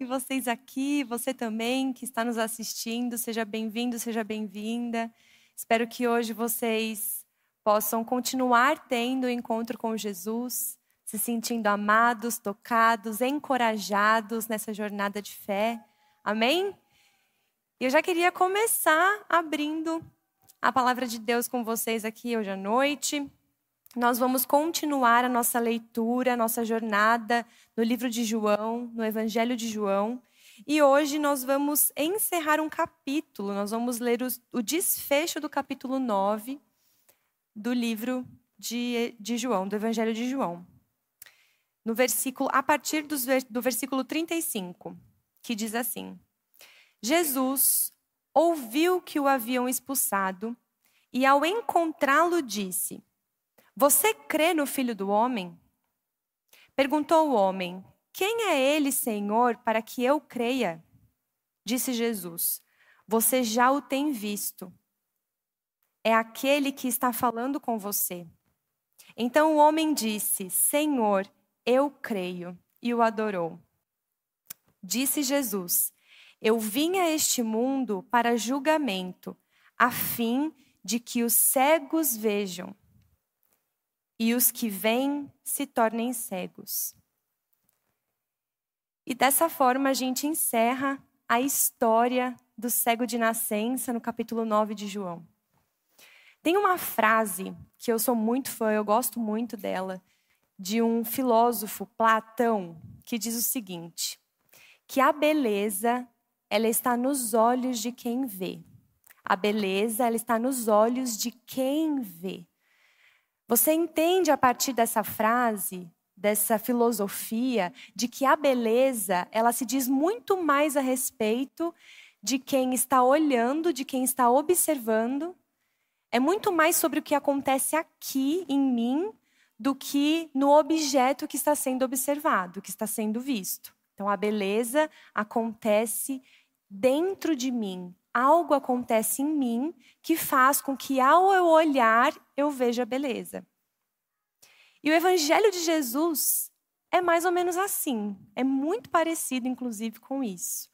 e vocês aqui, você também que está nos assistindo, seja bem-vindo, seja bem-vinda. Espero que hoje vocês possam continuar tendo o encontro com Jesus, se sentindo amados, tocados, encorajados nessa jornada de fé. Amém? Eu já queria começar abrindo a palavra de Deus com vocês aqui hoje à noite. Nós vamos continuar a nossa leitura, a nossa jornada no livro de João, no Evangelho de João. E hoje nós vamos encerrar um capítulo, nós vamos ler o, o desfecho do capítulo 9 do livro de, de João, do Evangelho de João. No versículo, a partir do, do versículo 35, que diz assim: Jesus ouviu que o haviam expulsado e, ao encontrá-lo, disse: você crê no filho do homem? Perguntou o homem: Quem é ele, Senhor, para que eu creia? Disse Jesus: Você já o tem visto. É aquele que está falando com você. Então o homem disse: Senhor, eu creio, e o adorou. Disse Jesus: Eu vim a este mundo para julgamento, a fim de que os cegos vejam e os que vêm se tornem cegos. E dessa forma a gente encerra a história do cego de nascença no capítulo 9 de João. Tem uma frase que eu sou muito fã, eu gosto muito dela, de um filósofo, Platão, que diz o seguinte: que a beleza ela está nos olhos de quem vê. A beleza ela está nos olhos de quem vê. Você entende a partir dessa frase, dessa filosofia, de que a beleza, ela se diz muito mais a respeito de quem está olhando, de quem está observando. É muito mais sobre o que acontece aqui em mim do que no objeto que está sendo observado, que está sendo visto. Então a beleza acontece dentro de mim, algo acontece em mim que faz com que, ao eu olhar, eu veja beleza. E o Evangelho de Jesus é mais ou menos assim, é muito parecido, inclusive, com isso.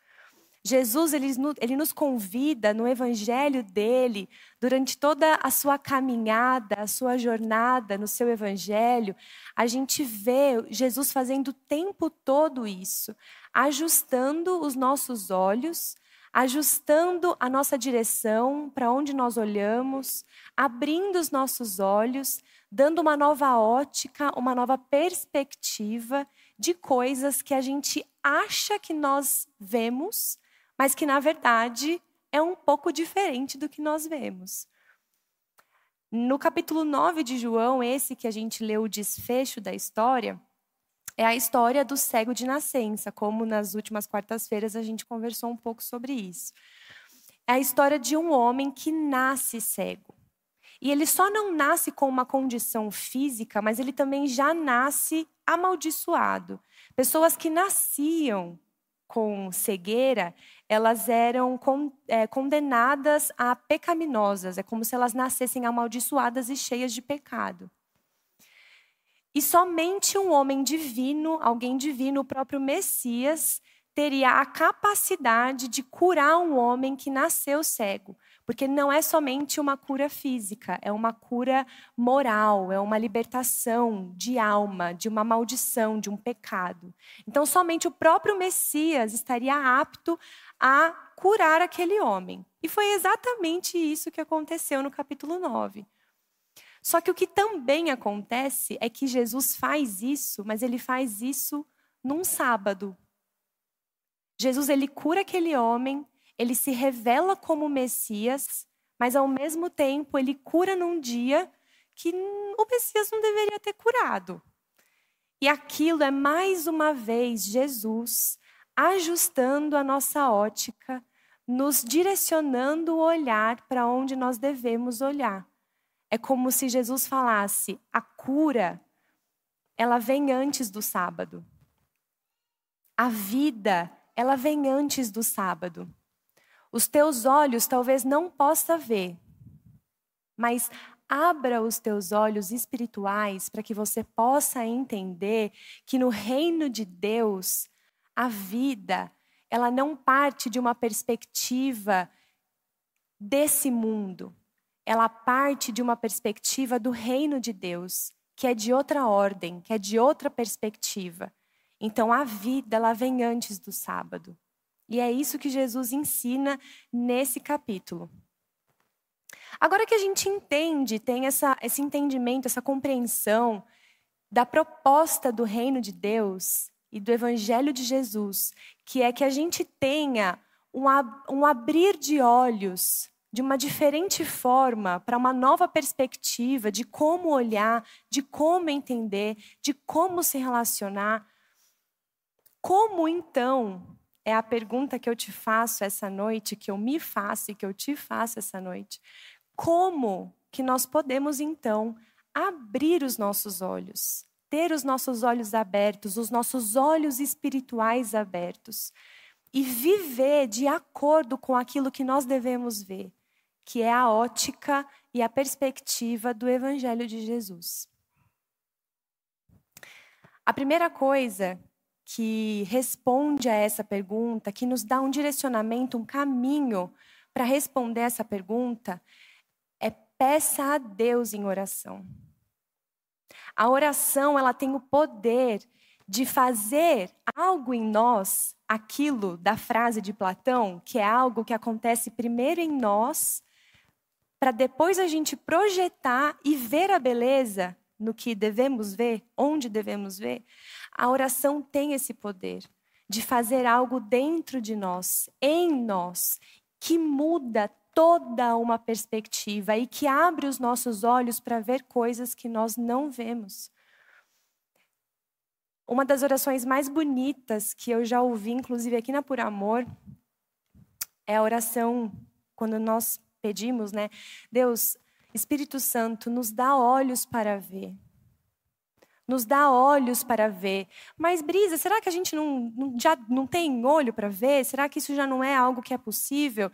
Jesus ele, ele nos convida no evangelho dele, durante toda a sua caminhada, a sua jornada no seu evangelho, a gente vê Jesus fazendo o tempo todo isso, ajustando os nossos olhos ajustando a nossa direção para onde nós olhamos, abrindo os nossos olhos, dando uma nova ótica, uma nova perspectiva de coisas que a gente acha que nós vemos, mas que na verdade é um pouco diferente do que nós vemos. No capítulo 9 de João, esse que a gente leu o desfecho da história, é a história do cego de nascença, como nas últimas quartas-feiras a gente conversou um pouco sobre isso. É a história de um homem que nasce cego. E ele só não nasce com uma condição física, mas ele também já nasce amaldiçoado. Pessoas que nasciam com cegueira, elas eram é, condenadas a pecaminosas. É como se elas nascessem amaldiçoadas e cheias de pecado. E somente um homem divino, alguém divino, o próprio Messias, teria a capacidade de curar um homem que nasceu cego. Porque não é somente uma cura física, é uma cura moral, é uma libertação de alma, de uma maldição, de um pecado. Então, somente o próprio Messias estaria apto a curar aquele homem. E foi exatamente isso que aconteceu no capítulo 9. Só que o que também acontece é que Jesus faz isso, mas ele faz isso num sábado. Jesus ele cura aquele homem, ele se revela como Messias, mas ao mesmo tempo ele cura num dia que o Messias não deveria ter curado. E aquilo é mais uma vez Jesus ajustando a nossa ótica, nos direcionando o olhar para onde nós devemos olhar. É como se Jesus falasse: a cura, ela vem antes do sábado. A vida, ela vem antes do sábado. Os teus olhos talvez não possa ver, mas abra os teus olhos espirituais para que você possa entender que no reino de Deus A vida, ela não parte de uma perspectiva desse mundo. Ela parte de uma perspectiva do reino de Deus, que é de outra ordem, que é de outra perspectiva. Então a vida, ela vem antes do sábado. E é isso que Jesus ensina nesse capítulo. Agora que a gente entende, tem essa, esse entendimento, essa compreensão da proposta do reino de Deus e do evangelho de Jesus, que é que a gente tenha um, um abrir de olhos de uma diferente forma, para uma nova perspectiva de como olhar, de como entender, de como se relacionar. Como então? É a pergunta que eu te faço essa noite, que eu me faço e que eu te faço essa noite. Como que nós podemos então abrir os nossos olhos, ter os nossos olhos abertos, os nossos olhos espirituais abertos e viver de acordo com aquilo que nós devemos ver, que é a ótica e a perspectiva do Evangelho de Jesus. A primeira coisa que responde a essa pergunta, que nos dá um direcionamento, um caminho para responder essa pergunta, Peça a Deus em oração. A oração, ela tem o poder de fazer algo em nós, aquilo da frase de Platão, que é algo que acontece primeiro em nós, para depois a gente projetar e ver a beleza no que devemos ver, onde devemos ver. A oração tem esse poder de fazer algo dentro de nós, em nós, que muda toda uma perspectiva e que abre os nossos olhos para ver coisas que nós não vemos. Uma das orações mais bonitas que eu já ouvi, inclusive aqui na Por Amor, é a oração quando nós pedimos, né? Deus, Espírito Santo, nos dá olhos para ver. Nos dá olhos para ver. Mas, Brisa, será que a gente não, não já não tem olho para ver? Será que isso já não é algo que é possível?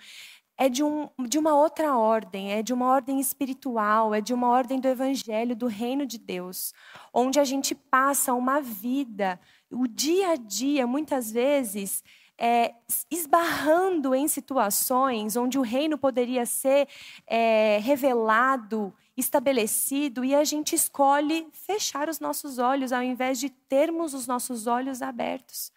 é de, um, de uma outra ordem, é de uma ordem espiritual, é de uma ordem do evangelho, do reino de Deus, onde a gente passa uma vida, o dia a dia, muitas vezes, é, esbarrando em situações onde o reino poderia ser é, revelado, estabelecido, e a gente escolhe fechar os nossos olhos ao invés de termos os nossos olhos abertos.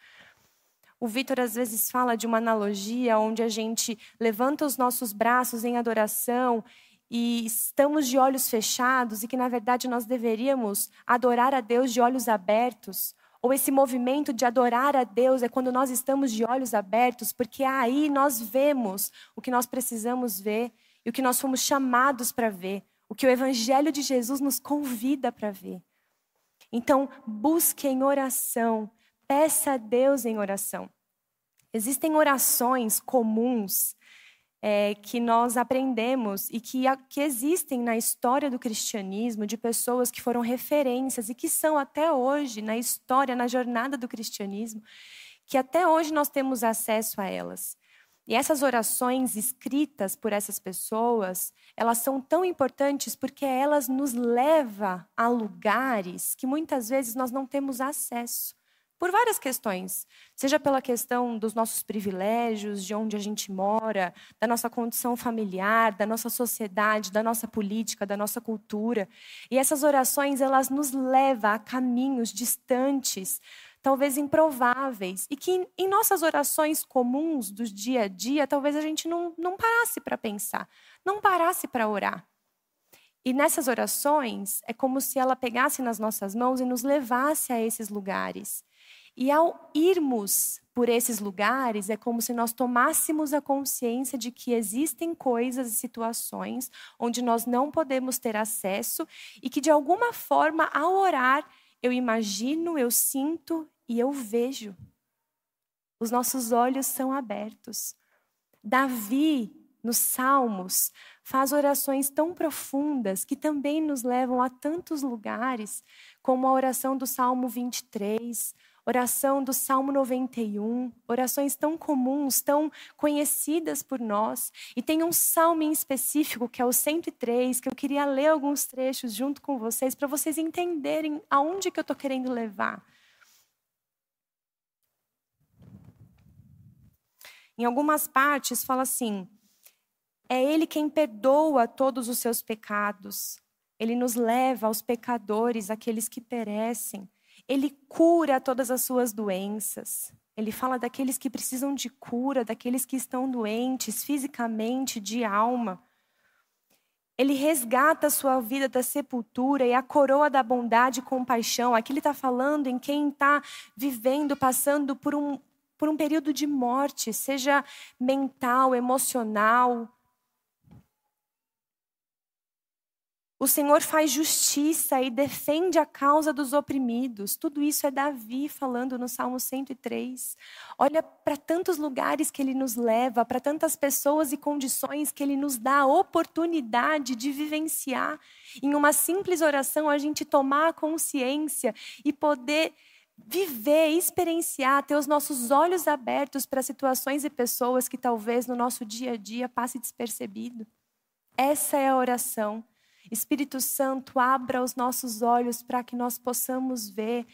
O Vitor às vezes fala de uma analogia onde a gente levanta os nossos braços em adoração e estamos de olhos fechados e que na verdade nós deveríamos adorar a Deus de olhos abertos. Ou esse movimento de adorar a Deus é quando nós estamos de olhos abertos, porque aí nós vemos o que nós precisamos ver e o que nós fomos chamados para ver, o que o Evangelho de Jesus nos convida para ver. Então, busque em oração Peça a Deus em oração. Existem orações comuns é, que nós aprendemos e que, que existem na história do cristianismo de pessoas que foram referências e que são até hoje na história, na jornada do cristianismo, que até hoje nós temos acesso a elas. E essas orações escritas por essas pessoas, elas são tão importantes porque elas nos levam a lugares que muitas vezes nós não temos acesso por várias questões, seja pela questão dos nossos privilégios, de onde a gente mora, da nossa condição familiar, da nossa sociedade, da nossa política, da nossa cultura. E essas orações, elas nos levam a caminhos distantes, talvez improváveis, e que em nossas orações comuns do dia a dia, talvez a gente não, não parasse para pensar, não parasse para orar. E nessas orações, é como se ela pegasse nas nossas mãos e nos levasse a esses lugares. E ao irmos por esses lugares, é como se nós tomássemos a consciência de que existem coisas e situações onde nós não podemos ter acesso e que, de alguma forma, ao orar, eu imagino, eu sinto e eu vejo. Os nossos olhos são abertos. Davi, nos Salmos, faz orações tão profundas que também nos levam a tantos lugares, como a oração do Salmo 23, oração do Salmo 91, orações tão comuns, tão conhecidas por nós. E tem um salmo em específico, que é o 103, que eu queria ler alguns trechos junto com vocês, para vocês entenderem aonde que eu estou querendo levar. Em algumas partes fala assim: é Ele quem perdoa todos os seus pecados. Ele nos leva aos pecadores, aqueles que perecem. Ele cura todas as suas doenças. Ele fala daqueles que precisam de cura, daqueles que estão doentes fisicamente, de alma. Ele resgata a sua vida da sepultura e a coroa da bondade e compaixão. Aqui ele está falando em quem está vivendo, passando por um, por um período de morte, seja mental, emocional, O Senhor faz justiça e defende a causa dos oprimidos. Tudo isso é Davi falando no Salmo 103. Olha para tantos lugares que ele nos leva, para tantas pessoas e condições que ele nos dá a oportunidade de vivenciar. Em uma simples oração, a gente tomar consciência e poder viver, experienciar, ter os nossos olhos abertos para situações e pessoas que talvez no nosso dia a dia passe despercebido. Essa é a oração Espírito Santo, abra os nossos olhos para que nós possamos ver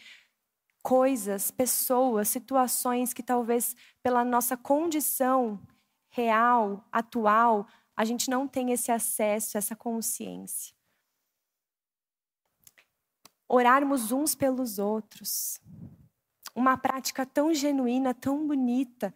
coisas, pessoas, situações que talvez pela nossa condição real, atual, a gente não tem esse acesso, essa consciência. Orarmos uns pelos outros. Uma prática tão genuína, tão bonita.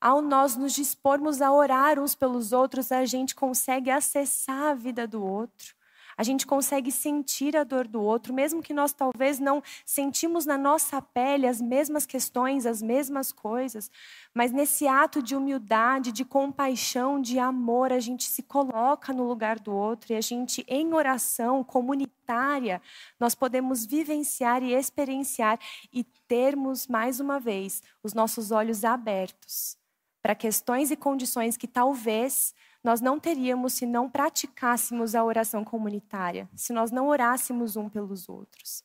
Ao nós nos dispormos a orar uns pelos outros, a gente consegue acessar a vida do outro. A gente consegue sentir a dor do outro, mesmo que nós talvez não sentimos na nossa pele as mesmas questões, as mesmas coisas, mas nesse ato de humildade, de compaixão, de amor, a gente se coloca no lugar do outro e a gente, em oração comunitária, nós podemos vivenciar e experienciar e termos, mais uma vez, os nossos olhos abertos para questões e condições que talvez nós não teríamos se não praticássemos a oração comunitária, se nós não orássemos um pelos outros.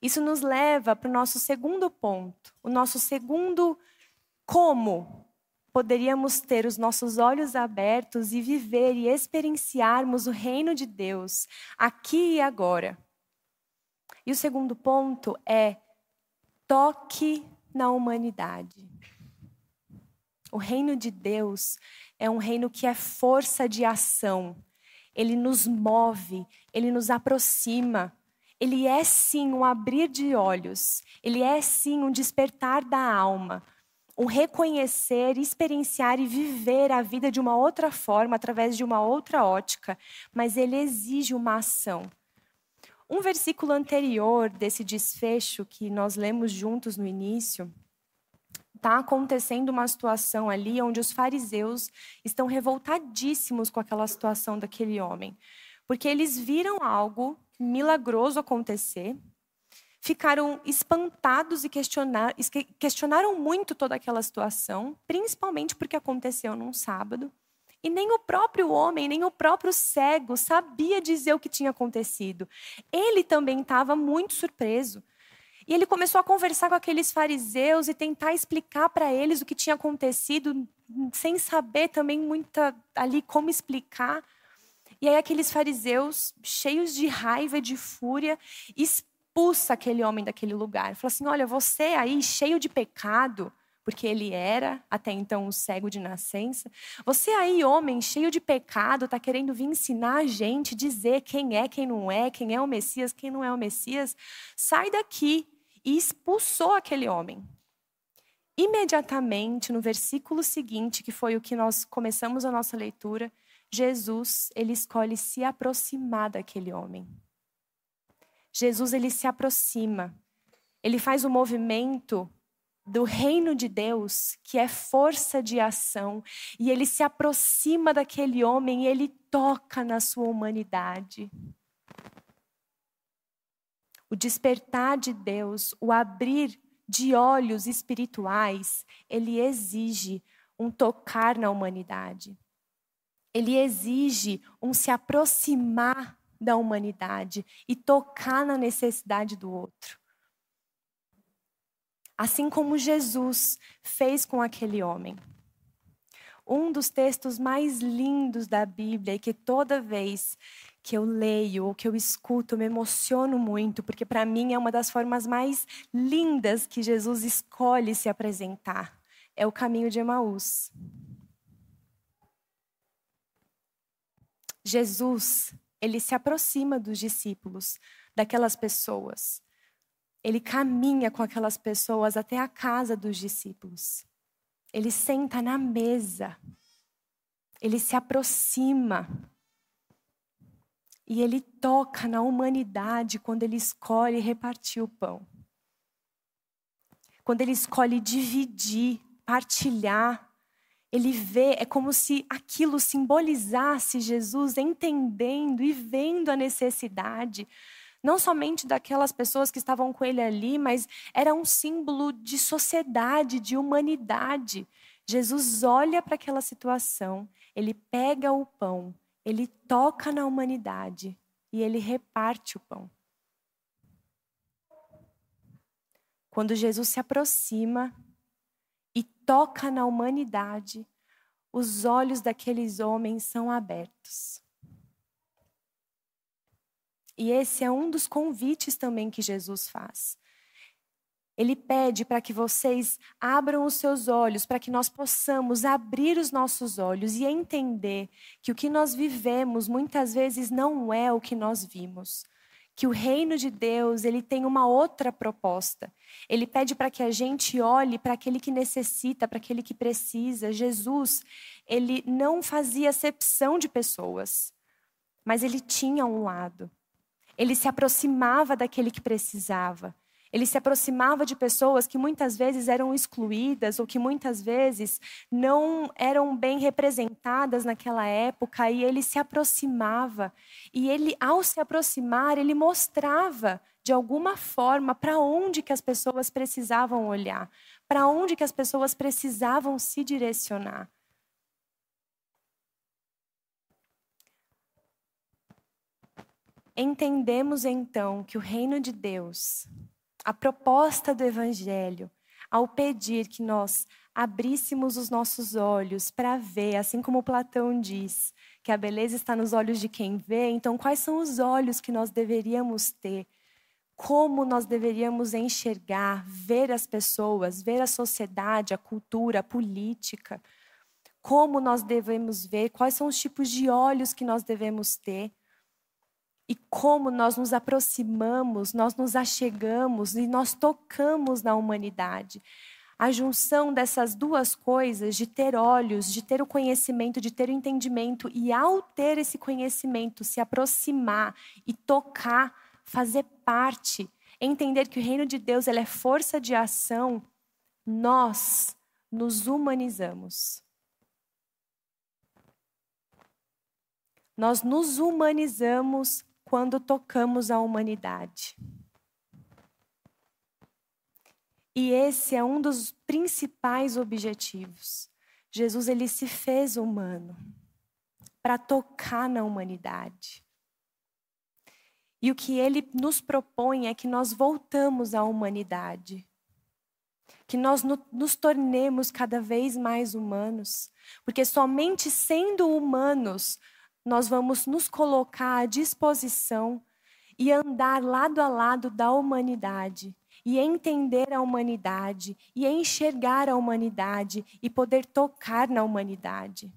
Isso nos leva para o nosso segundo ponto, o nosso segundo como poderíamos ter os nossos olhos abertos e viver e experienciarmos o reino de Deus aqui e agora. E o segundo ponto é toque na humanidade. O reino de Deus é um reino que é força de ação. Ele nos move, ele nos aproxima. Ele é sim um abrir de olhos, ele é sim um despertar da alma, um reconhecer, experienciar e viver a vida de uma outra forma, através de uma outra ótica, mas ele exige uma ação. Um versículo anterior desse desfecho que nós lemos juntos no início, está acontecendo uma situação ali onde os fariseus estão revoltadíssimos com aquela situação daquele homem, porque eles viram algo milagroso acontecer, ficaram espantados e questionar, questionaram muito toda aquela situação, principalmente porque aconteceu num sábado. E nem o próprio homem, nem o próprio cego sabia dizer o que tinha acontecido. Ele também estava muito surpreso. E ele começou a conversar com aqueles fariseus e tentar explicar para eles o que tinha acontecido, sem saber também muita ali como explicar. E aí aqueles fariseus, cheios de raiva e de fúria, expulsa aquele homem daquele lugar. Fala assim: "Olha, você aí cheio de pecado, porque ele era até então um cego de nascença. Você aí, homem, cheio de pecado, está querendo vir ensinar a gente, dizer quem é, quem não é, quem é o Messias, quem não é o Messias. Sai daqui e expulsou aquele homem. Imediatamente, no versículo seguinte, que foi o que nós começamos a nossa leitura, Jesus, ele escolhe se aproximar daquele homem. Jesus, ele se aproxima. Ele faz o um movimento do reino de Deus, que é força de ação, e ele se aproxima daquele homem e ele toca na sua humanidade o despertar de Deus, o abrir de olhos espirituais, ele exige um tocar na humanidade. Ele exige um se aproximar da humanidade e tocar na necessidade do outro. Assim como Jesus fez com aquele homem. Um dos textos mais lindos da Bíblia e que toda vez que eu leio ou que eu escuto, me emociono muito, porque para mim é uma das formas mais lindas que Jesus escolhe se apresentar. é o caminho de Emaús. Jesus, ele se aproxima dos discípulos, daquelas pessoas. Ele caminha com aquelas pessoas até a casa dos discípulos. Ele senta na mesa. Ele se aproxima. E ele toca na humanidade quando ele escolhe repartir o pão. Quando ele escolhe dividir, partilhar, ele vê, é como se aquilo simbolizasse Jesus entendendo e vendo a necessidade, não somente daquelas pessoas que estavam com ele ali, mas era um símbolo de sociedade, de humanidade. Jesus olha para aquela situação, ele pega o pão, ele toca na humanidade e ele reparte o pão. Quando Jesus se aproxima e toca na humanidade, os olhos daqueles homens são abertos. E esse é um dos convites também que Jesus faz. Ele pede para que vocês abram os seus olhos, para que nós possamos abrir os nossos olhos e entender que o que nós vivemos muitas vezes não é o que nós vimos. Que o reino de Deus, ele tem uma outra proposta. Ele pede para que a gente olhe para aquele que necessita, para aquele que precisa. Jesus, ele não fazia acepção de pessoas, mas ele tinha um lado. Ele se aproximava daquele que precisava. Ele se aproximava de pessoas que muitas vezes eram excluídas ou que muitas vezes não eram bem representadas naquela época e ele se aproximava. E ele ao se aproximar, ele mostrava de alguma forma para onde que as pessoas precisavam olhar, para onde que as pessoas precisavam se direcionar. Entendemos então que o reino de Deus, a proposta do Evangelho, ao pedir que nós abríssemos os nossos olhos para ver, assim como Platão diz, que a beleza está nos olhos de quem vê, então quais são os olhos que nós deveríamos ter? Como nós deveríamos enxergar, ver as pessoas, ver a sociedade, a cultura, a política? Como nós devemos ver? Quais são os tipos de olhos que nós devemos ter? E como nós nos aproximamos, nós nos achegamos e nós tocamos na humanidade. A junção dessas duas coisas, de ter olhos, de ter o conhecimento, de ter o entendimento, e ao ter esse conhecimento, se aproximar e tocar, fazer parte, entender que o reino de Deus é força de ação, nós nos humanizamos. Nós nos humanizamos quando tocamos a humanidade. E esse é um dos principais objetivos. Jesus ele se fez humano para tocar na humanidade. E o que ele nos propõe é que nós voltamos à humanidade. Que nós no, nos tornemos cada vez mais humanos. Porque somente sendo humanos nós vamos nos colocar à disposição e andar lado a lado da humanidade, e entender a humanidade, e enxergar a humanidade, e poder tocar na humanidade.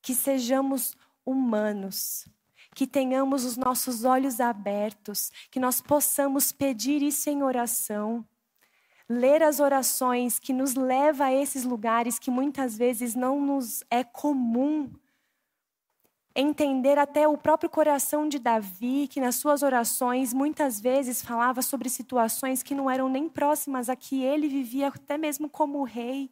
Que sejamos humanos, que tenhamos os nossos olhos abertos, que nós possamos pedir isso em oração ler as orações que nos leva a esses lugares que muitas vezes não nos é comum entender até o próprio coração de Davi, que nas suas orações muitas vezes falava sobre situações que não eram nem próximas a que ele vivia, até mesmo como rei.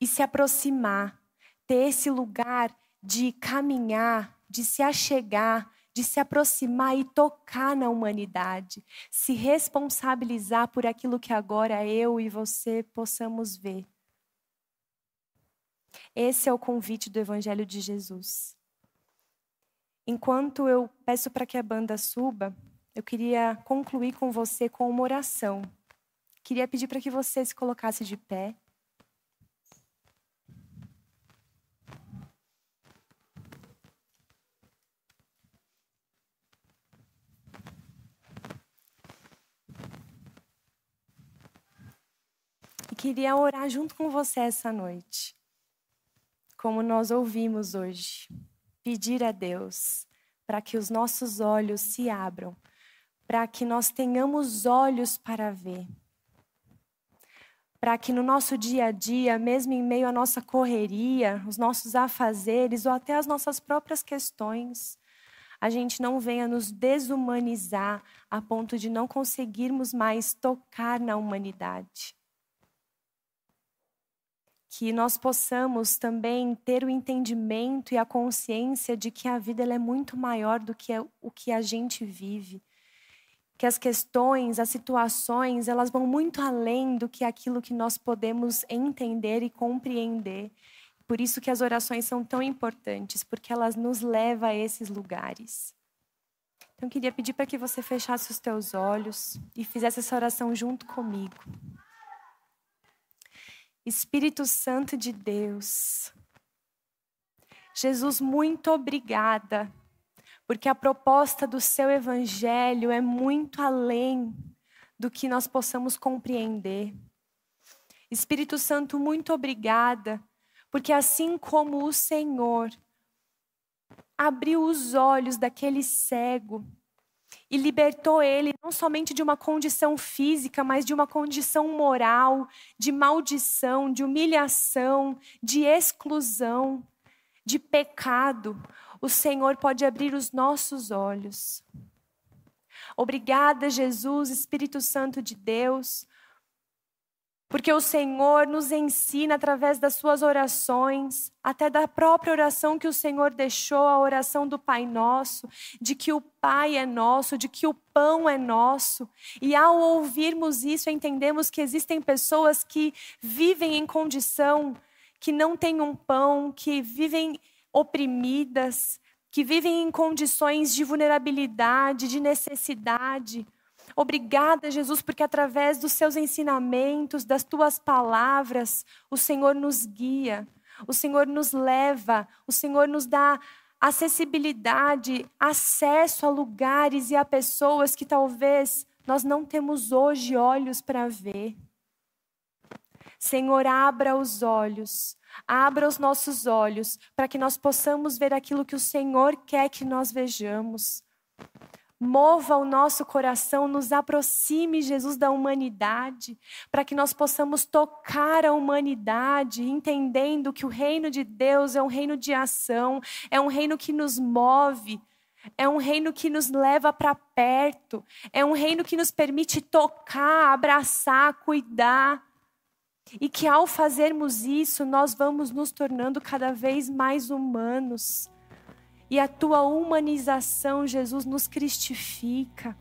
E se aproximar, ter esse lugar de caminhar, de se achegar, de se aproximar e tocar na humanidade, se responsabilizar por aquilo que agora eu e você possamos ver. Esse é o convite do Evangelho de Jesus. Enquanto eu peço para que a banda suba, eu queria concluir com você com uma oração. Queria pedir para que você se colocasse de pé. queria orar junto com você essa noite. Como nós ouvimos hoje, pedir a Deus para que os nossos olhos se abram, para que nós tenhamos olhos para ver. Para que no nosso dia a dia, mesmo em meio à nossa correria, os nossos afazeres ou até as nossas próprias questões, a gente não venha nos desumanizar a ponto de não conseguirmos mais tocar na humanidade. Que nós possamos também ter o entendimento e a consciência de que a vida é muito maior do que o que a gente vive. Que as questões, as situações, elas vão muito além do que aquilo que nós podemos entender e compreender. Por isso que as orações são tão importantes, porque elas nos levam a esses lugares. Então, eu queria pedir para que você fechasse os teus olhos e fizesse essa oração junto comigo. Espírito Santo de Deus, Jesus, muito obrigada, porque a proposta do seu evangelho é muito além do que nós possamos compreender. Espírito Santo, muito obrigada porque assim como o Senhor abriu os olhos daquele cego e libertou ele não somente de uma condição física, mas de uma condição moral, de maldição, de humilhação, de exclusão, de pecado, o Senhor pode abrir os nossos olhos. Obrigada, Jesus, Espírito Santo de Deus, porque o Senhor nos ensina através das suas orações, até da própria oração que o Senhor deixou, a oração do Pai Nosso, de que o Pai é nosso, de que o pão é nosso. E ao ouvirmos isso, entendemos que existem pessoas que vivem em condição que não têm um pão, que vivem oprimidas, que vivem em condições de vulnerabilidade, de necessidade. Obrigada, Jesus, porque através dos seus ensinamentos, das tuas palavras, o Senhor nos guia, o Senhor nos leva, o Senhor nos dá acessibilidade, acesso a lugares e a pessoas que talvez nós não temos hoje olhos para ver. Senhor, abra os olhos, abra os nossos olhos, para que nós possamos ver aquilo que o Senhor quer que nós vejamos mova o nosso coração, nos aproxime, Jesus, da humanidade, para que nós possamos tocar a humanidade, entendendo que o reino de Deus é um reino de ação, é um reino que nos move. É um reino que nos leva para perto, é um reino que nos permite tocar, abraçar, cuidar. E que ao fazermos isso, nós vamos nos tornando cada vez mais humanos e a tua humanização, Jesus, nos cristifica.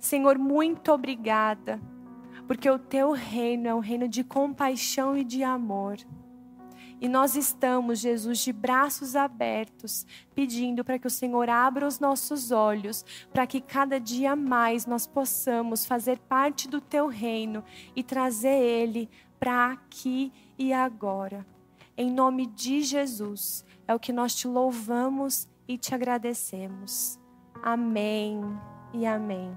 Senhor, muito obrigada, porque o teu reino é um reino de compaixão e de amor. E nós estamos, Jesus, de braços abertos, pedindo para que o Senhor abra os nossos olhos, para que cada dia mais nós possamos fazer parte do teu reino e trazer ele para aqui e agora. Em nome de Jesus. É o que nós te louvamos e te agradecemos. Amém e amém.